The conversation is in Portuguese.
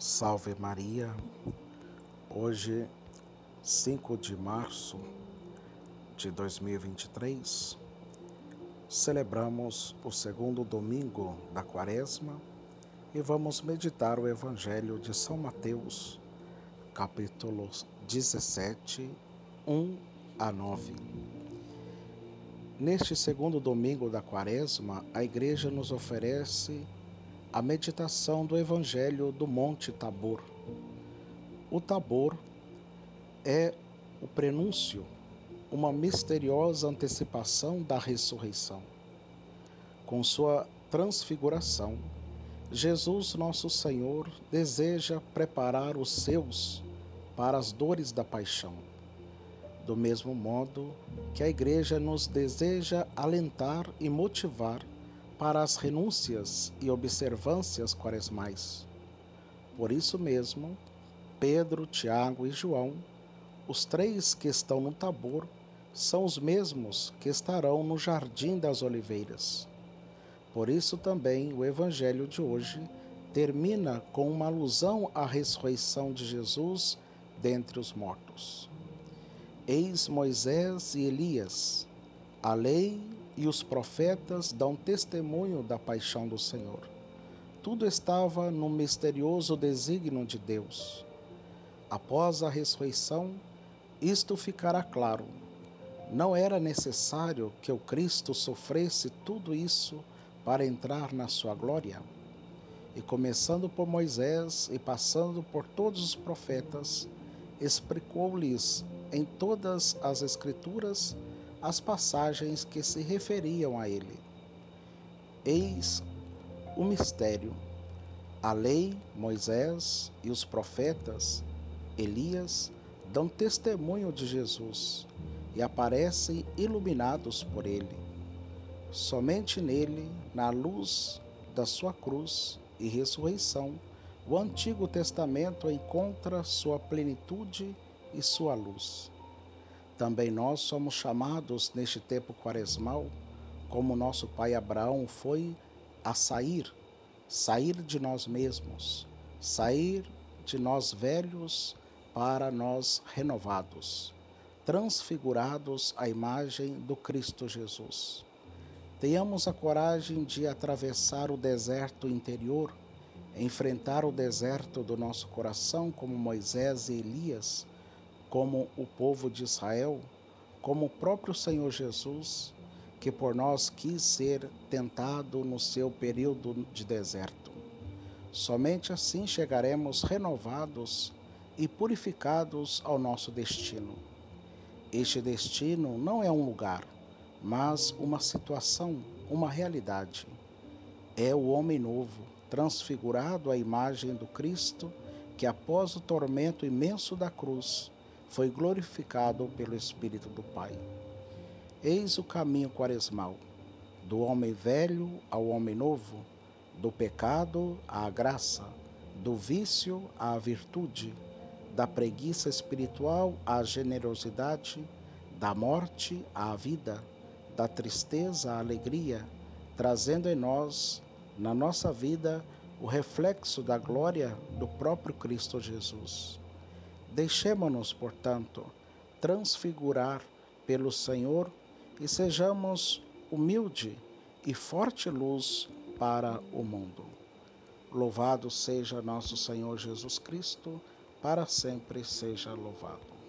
Salve Maria, hoje, 5 de março de 2023, celebramos o segundo domingo da Quaresma e vamos meditar o Evangelho de São Mateus, capítulo 17, 1 a 9. Neste segundo domingo da Quaresma, a Igreja nos oferece a meditação do Evangelho do Monte Tabor. O Tabor é o prenúncio, uma misteriosa antecipação da ressurreição. Com sua transfiguração, Jesus, nosso Senhor, deseja preparar os seus para as dores da paixão. Do mesmo modo que a Igreja nos deseja alentar e motivar para as renúncias e observâncias quaresmais. Por isso mesmo, Pedro, Tiago e João, os três que estão no Tabor, são os mesmos que estarão no Jardim das Oliveiras. Por isso também o Evangelho de hoje termina com uma alusão à ressurreição de Jesus dentre os mortos. Eis Moisés e Elias, a lei e os profetas dão testemunho da paixão do Senhor. Tudo estava no misterioso desígnio de Deus. Após a ressurreição, isto ficará claro. Não era necessário que o Cristo sofresse tudo isso para entrar na sua glória? E começando por Moisés e passando por todos os profetas, explicou-lhes em todas as Escrituras as passagens que se referiam a ele. Eis o mistério. A lei, Moisés e os profetas, Elias, dão testemunho de Jesus e aparecem iluminados por ele. Somente nele, na luz da sua cruz e ressurreição, o Antigo Testamento encontra sua plenitude e sua luz. Também nós somos chamados neste tempo quaresmal, como nosso pai Abraão foi, a sair, sair de nós mesmos, sair de nós velhos para nós renovados, transfigurados à imagem do Cristo Jesus. Tenhamos a coragem de atravessar o deserto interior, enfrentar o deserto do nosso coração, como Moisés e Elias como o povo de Israel, como o próprio Senhor Jesus, que por nós quis ser tentado no seu período de deserto. Somente assim chegaremos renovados e purificados ao nosso destino. Este destino não é um lugar, mas uma situação, uma realidade. É o homem novo, transfigurado à imagem do Cristo, que após o tormento imenso da cruz, foi glorificado pelo Espírito do Pai. Eis o caminho quaresmal, do homem velho ao homem novo, do pecado à graça, do vício à virtude, da preguiça espiritual à generosidade, da morte à vida, da tristeza à alegria, trazendo em nós, na nossa vida, o reflexo da glória do próprio Cristo Jesus. Deixemo-nos, portanto, transfigurar pelo Senhor e sejamos humilde e forte luz para o mundo. Louvado seja nosso Senhor Jesus Cristo, para sempre seja louvado.